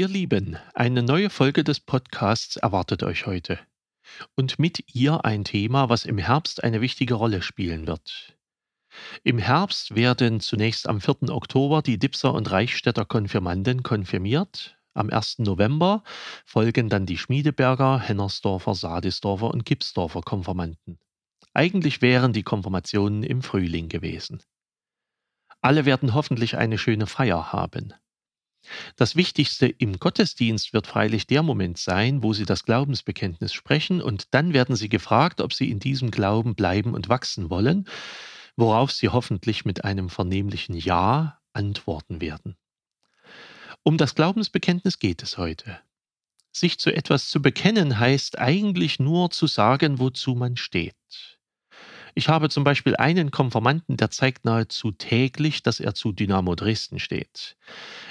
Ihr Lieben, eine neue Folge des Podcasts erwartet euch heute. Und mit ihr ein Thema, was im Herbst eine wichtige Rolle spielen wird. Im Herbst werden zunächst am 4. Oktober die Dipser und Reichstädter Konfirmanden konfirmiert. Am 1. November folgen dann die Schmiedeberger, Hennersdorfer, Sadisdorfer und Gipsdorfer Konfirmanden. Eigentlich wären die Konfirmationen im Frühling gewesen. Alle werden hoffentlich eine schöne Feier haben. Das Wichtigste im Gottesdienst wird freilich der Moment sein, wo Sie das Glaubensbekenntnis sprechen, und dann werden Sie gefragt, ob Sie in diesem Glauben bleiben und wachsen wollen, worauf Sie hoffentlich mit einem vernehmlichen Ja antworten werden. Um das Glaubensbekenntnis geht es heute. Sich zu etwas zu bekennen heißt eigentlich nur zu sagen, wozu man steht. Ich habe zum Beispiel einen Konformanten, der zeigt nahezu täglich, dass er zu Dynamo Dresden steht.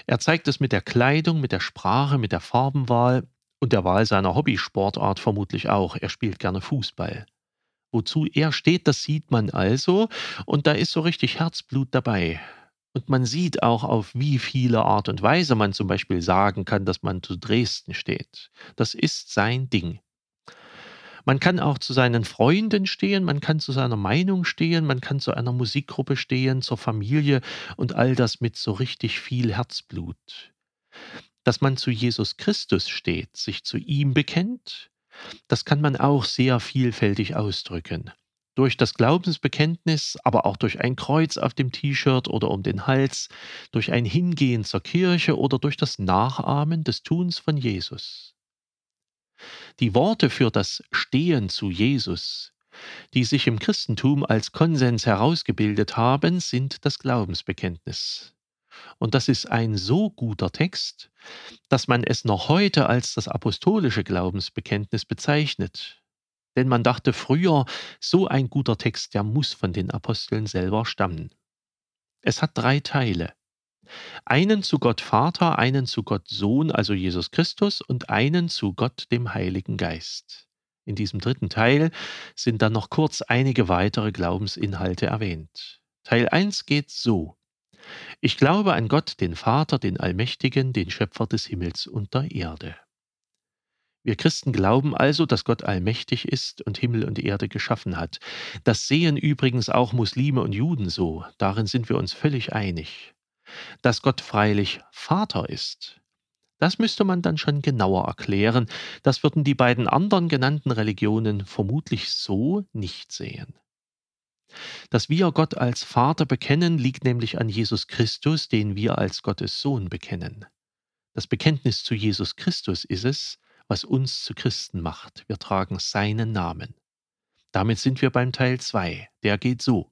Er zeigt es mit der Kleidung, mit der Sprache, mit der Farbenwahl und der Wahl seiner Hobbysportart vermutlich auch. Er spielt gerne Fußball. Wozu er steht, das sieht man also, und da ist so richtig Herzblut dabei. Und man sieht auch, auf wie viele Art und Weise man zum Beispiel sagen kann, dass man zu Dresden steht. Das ist sein Ding. Man kann auch zu seinen Freunden stehen, man kann zu seiner Meinung stehen, man kann zu einer Musikgruppe stehen, zur Familie und all das mit so richtig viel Herzblut. Dass man zu Jesus Christus steht, sich zu ihm bekennt, das kann man auch sehr vielfältig ausdrücken. Durch das Glaubensbekenntnis, aber auch durch ein Kreuz auf dem T-Shirt oder um den Hals, durch ein Hingehen zur Kirche oder durch das Nachahmen des Tuns von Jesus. Die Worte für das Stehen zu Jesus, die sich im Christentum als Konsens herausgebildet haben, sind das Glaubensbekenntnis. Und das ist ein so guter Text, dass man es noch heute als das apostolische Glaubensbekenntnis bezeichnet. Denn man dachte früher, so ein guter Text, der muss von den Aposteln selber stammen. Es hat drei Teile. Einen zu Gott Vater, einen zu Gott Sohn, also Jesus Christus, und einen zu Gott dem Heiligen Geist. In diesem dritten Teil sind dann noch kurz einige weitere Glaubensinhalte erwähnt. Teil 1 geht so. Ich glaube an Gott, den Vater, den Allmächtigen, den Schöpfer des Himmels und der Erde. Wir Christen glauben also, dass Gott allmächtig ist und Himmel und Erde geschaffen hat. Das sehen übrigens auch Muslime und Juden so, darin sind wir uns völlig einig. Dass Gott freilich Vater ist, das müsste man dann schon genauer erklären, das würden die beiden anderen genannten Religionen vermutlich so nicht sehen. Dass wir Gott als Vater bekennen, liegt nämlich an Jesus Christus, den wir als Gottes Sohn bekennen. Das Bekenntnis zu Jesus Christus ist es, was uns zu Christen macht. Wir tragen seinen Namen. Damit sind wir beim Teil 2. Der geht so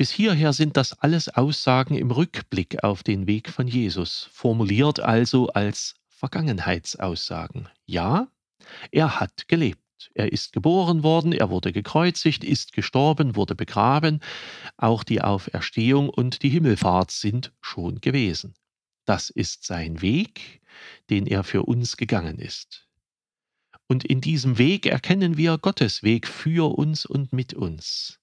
Bis hierher sind das alles Aussagen im Rückblick auf den Weg von Jesus, formuliert also als Vergangenheitsaussagen. Ja, er hat gelebt. Er ist geboren worden, er wurde gekreuzigt, ist gestorben, wurde begraben. Auch die Auferstehung und die Himmelfahrt sind schon gewesen. Das ist sein Weg, den er für uns gegangen ist. Und in diesem Weg erkennen wir Gottes Weg für uns und mit uns.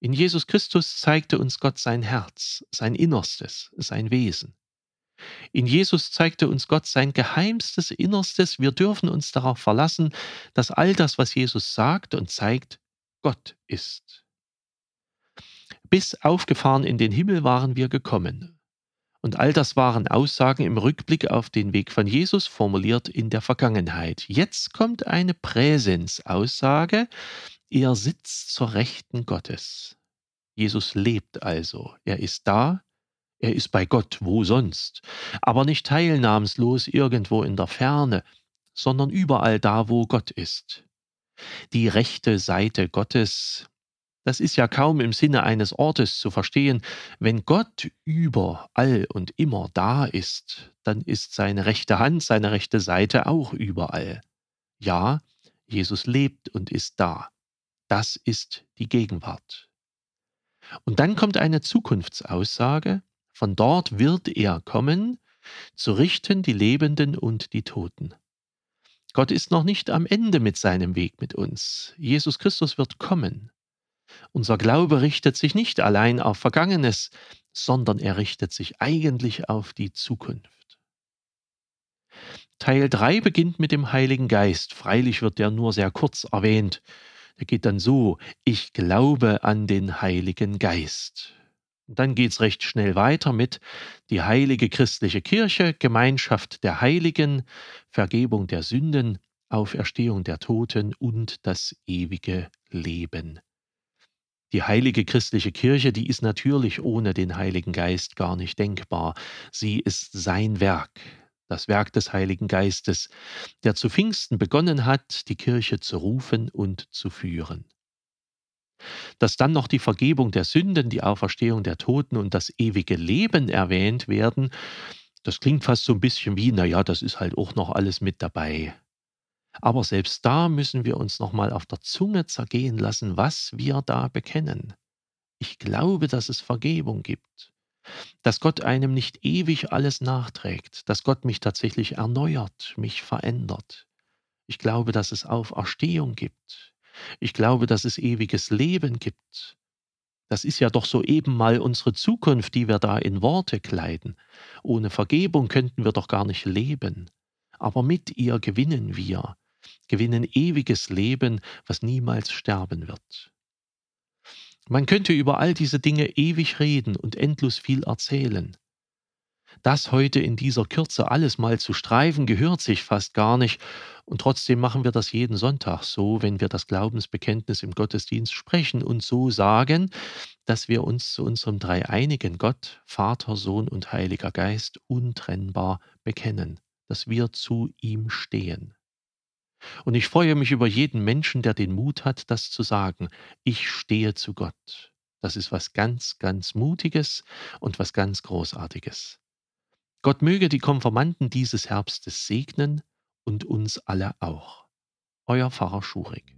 In Jesus Christus zeigte uns Gott sein Herz, sein Innerstes, sein Wesen. In Jesus zeigte uns Gott sein geheimstes Innerstes. Wir dürfen uns darauf verlassen, dass all das, was Jesus sagt und zeigt, Gott ist. Bis aufgefahren in den Himmel waren wir gekommen. Und all das waren Aussagen im Rückblick auf den Weg von Jesus, formuliert in der Vergangenheit. Jetzt kommt eine Präsensaussage, er sitzt zur Rechten Gottes. Jesus lebt also. Er ist da. Er ist bei Gott. Wo sonst? Aber nicht teilnahmslos irgendwo in der Ferne, sondern überall da, wo Gott ist. Die rechte Seite Gottes, das ist ja kaum im Sinne eines Ortes zu verstehen. Wenn Gott überall und immer da ist, dann ist seine rechte Hand, seine rechte Seite auch überall. Ja, Jesus lebt und ist da. Das ist die Gegenwart. Und dann kommt eine Zukunftsaussage, von dort wird er kommen, zu richten die Lebenden und die Toten. Gott ist noch nicht am Ende mit seinem Weg mit uns. Jesus Christus wird kommen. Unser Glaube richtet sich nicht allein auf Vergangenes, sondern er richtet sich eigentlich auf die Zukunft. Teil 3 beginnt mit dem Heiligen Geist. Freilich wird der nur sehr kurz erwähnt. Der geht dann so, ich glaube an den Heiligen Geist. Und dann geht es recht schnell weiter mit die heilige christliche Kirche, Gemeinschaft der Heiligen, Vergebung der Sünden, Auferstehung der Toten und das ewige Leben. Die heilige christliche Kirche, die ist natürlich ohne den Heiligen Geist gar nicht denkbar. Sie ist sein Werk, das Werk des Heiligen Geistes, der zu Pfingsten begonnen hat, die Kirche zu rufen und zu führen. Dass dann noch die Vergebung der Sünden, die Auferstehung der Toten und das ewige Leben erwähnt werden, das klingt fast so ein bisschen wie, naja, das ist halt auch noch alles mit dabei. Aber selbst da müssen wir uns nochmal auf der Zunge zergehen lassen, was wir da bekennen. Ich glaube, dass es Vergebung gibt, dass Gott einem nicht ewig alles nachträgt, dass Gott mich tatsächlich erneuert, mich verändert. Ich glaube, dass es Auferstehung gibt. Ich glaube, dass es ewiges Leben gibt. Das ist ja doch soeben mal unsere Zukunft, die wir da in Worte kleiden. Ohne Vergebung könnten wir doch gar nicht leben. Aber mit ihr gewinnen wir gewinnen ewiges Leben, was niemals sterben wird. Man könnte über all diese Dinge ewig reden und endlos viel erzählen. Das heute in dieser Kürze alles mal zu streifen, gehört sich fast gar nicht, und trotzdem machen wir das jeden Sonntag so, wenn wir das Glaubensbekenntnis im Gottesdienst sprechen und so sagen, dass wir uns zu unserem dreieinigen Gott, Vater, Sohn und Heiliger Geist untrennbar bekennen, dass wir zu ihm stehen. Und ich freue mich über jeden Menschen, der den Mut hat, das zu sagen. Ich stehe zu Gott. Das ist was ganz, ganz Mutiges und was ganz Großartiges. Gott möge die Konformanten dieses Herbstes segnen und uns alle auch. Euer Pfarrer Schurig.